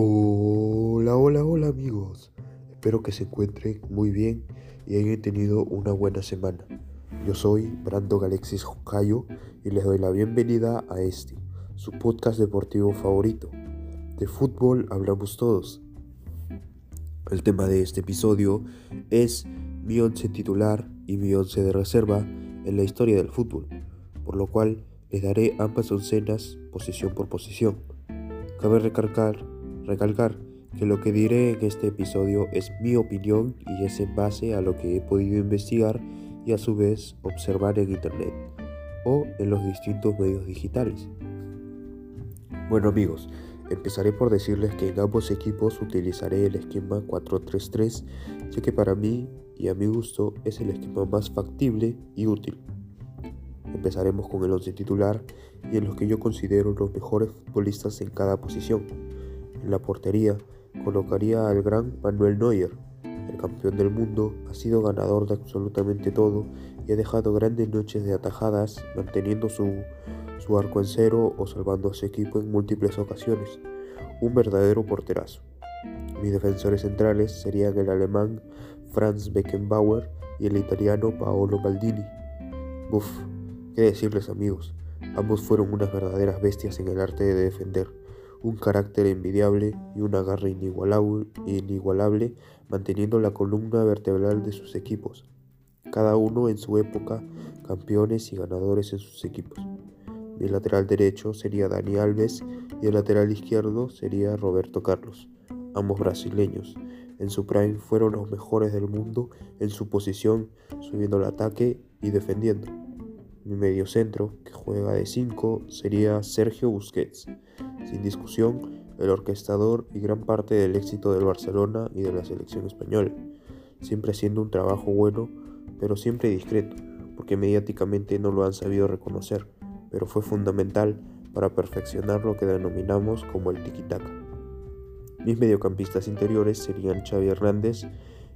Hola, hola, hola amigos. Espero que se encuentren muy bien y hayan tenido una buena semana. Yo soy Brando Galexis Jocayo y les doy la bienvenida a este, su podcast deportivo favorito. De fútbol hablamos todos. El tema de este episodio es mi once titular y mi once de reserva en la historia del fútbol, por lo cual les daré ambas oncenas posición por posición. Cabe recalcar, recalcar que lo que diré en este episodio es mi opinión y es en base a lo que he podido investigar y a su vez observar en internet o en los distintos medios digitales. Bueno amigos, empezaré por decirles que en ambos equipos utilizaré el esquema 4-3-3, ya que para mí y a mi gusto es el esquema más factible y útil. Empezaremos con el once titular y en los que yo considero los mejores futbolistas en cada posición. En la portería colocaría al gran Manuel Neuer. El campeón del mundo ha sido ganador de absolutamente todo y ha dejado grandes noches de atajadas manteniendo su, su arco en cero o salvando a su equipo en múltiples ocasiones. Un verdadero porterazo. Mis defensores centrales serían el alemán Franz Beckenbauer y el italiano Paolo Maldini. Uf, ¿Qué decirles amigos? Ambos fueron unas verdaderas bestias en el arte de defender, un carácter envidiable y una garra inigualable, manteniendo la columna vertebral de sus equipos, cada uno en su época campeones y ganadores en sus equipos. Mi lateral derecho sería Dani Alves y el lateral izquierdo sería Roberto Carlos, ambos brasileños. En su prime fueron los mejores del mundo en su posición, subiendo el ataque y defendiendo. Mi mediocentro, que juega de 5, sería Sergio Busquets. Sin discusión, el orquestador y gran parte del éxito del Barcelona y de la selección española. Siempre haciendo un trabajo bueno, pero siempre discreto, porque mediáticamente no lo han sabido reconocer, pero fue fundamental para perfeccionar lo que denominamos como el tiki-taka. Mis mediocampistas interiores serían Xavi Hernández,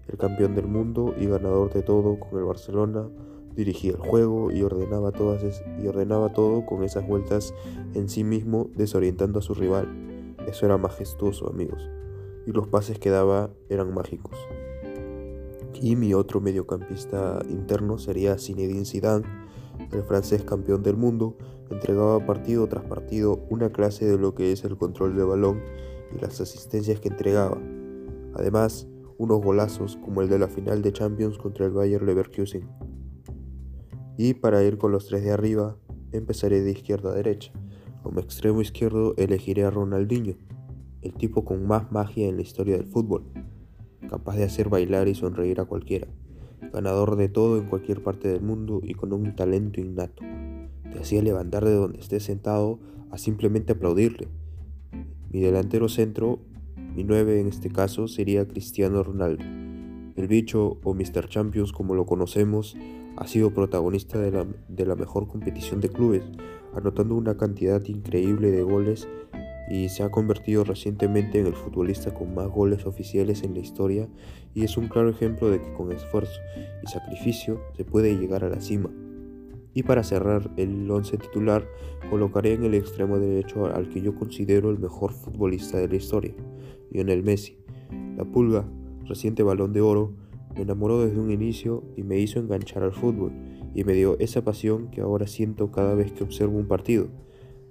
el campeón del mundo y ganador de todo con el Barcelona, dirigía el juego y ordenaba, todas y ordenaba todo con esas vueltas en sí mismo, desorientando a su rival. Eso era majestuoso, amigos. Y los pases que daba eran mágicos. Y mi otro mediocampista interno sería Zinedine Zidane, el francés campeón del mundo, entregaba partido tras partido una clase de lo que es el control del balón y las asistencias que entregaba. Además, unos golazos como el de la final de Champions contra el Bayer Leverkusen. Y para ir con los tres de arriba, empezaré de izquierda a derecha. Como extremo izquierdo elegiré a Ronaldinho, el tipo con más magia en la historia del fútbol, capaz de hacer bailar y sonreír a cualquiera, ganador de todo en cualquier parte del mundo y con un talento innato. Te hacía levantar de donde estés sentado a simplemente aplaudirle. Mi delantero centro, mi 9 en este caso, sería Cristiano Ronaldo. El bicho o Mr. Champions como lo conocemos ha sido protagonista de la, de la, mejor competición de clubes, anotando una cantidad increíble de goles y se ha convertido recientemente en el futbolista con más goles oficiales en la historia y es un claro ejemplo de que con esfuerzo y sacrificio se puede llegar a la cima. Y para cerrar el once titular, colocaré en el extremo derecho al que yo considero el mejor futbolista de la historia, Lionel Messi. La Pulga, reciente balón de oro, me enamoró desde un inicio y me hizo enganchar al fútbol y me dio esa pasión que ahora siento cada vez que observo un partido.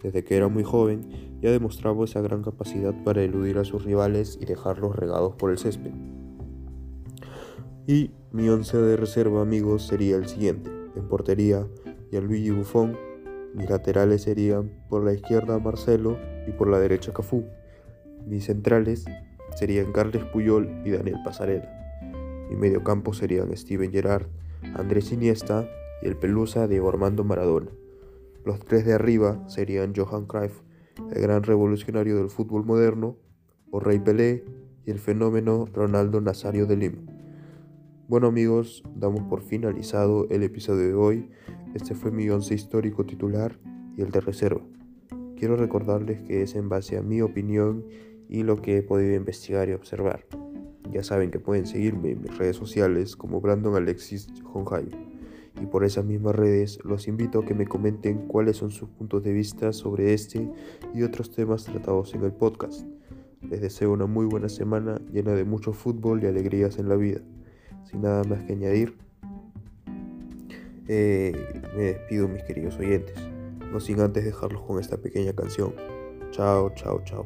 Desde que era muy joven ya demostraba esa gran capacidad para eludir a sus rivales y dejarlos regados por el césped. Y mi once de reserva, amigos, sería el siguiente. En portería, Gianluigi Buffon. Mis laterales serían por la izquierda Marcelo y por la derecha Cafú. Mis centrales serían Carles Puyol y Daniel Pasarela. Mi mediocampo serían Steven Gerrard, Andrés Iniesta y el Pelusa de Armando Maradona. Los tres de arriba serían Johan Cruyff, el gran revolucionario del fútbol moderno, o Rey Pelé y el fenómeno Ronaldo Nazario de Lima. Bueno amigos, damos por finalizado el episodio de hoy. Este fue mi once histórico titular y el de reserva. Quiero recordarles que es en base a mi opinión y lo que he podido investigar y observar. Ya saben que pueden seguirme en mis redes sociales como Brandon Alexis Honjayo. Y por esas mismas redes los invito a que me comenten cuáles son sus puntos de vista sobre este y otros temas tratados en el podcast. les deseo una muy buena semana llena de mucho fútbol y alegrías en la vida. Sin nada más que añadir, eh, me despido mis queridos oyentes, no sin antes dejarlos con esta pequeña canción. Chao, chao, chao.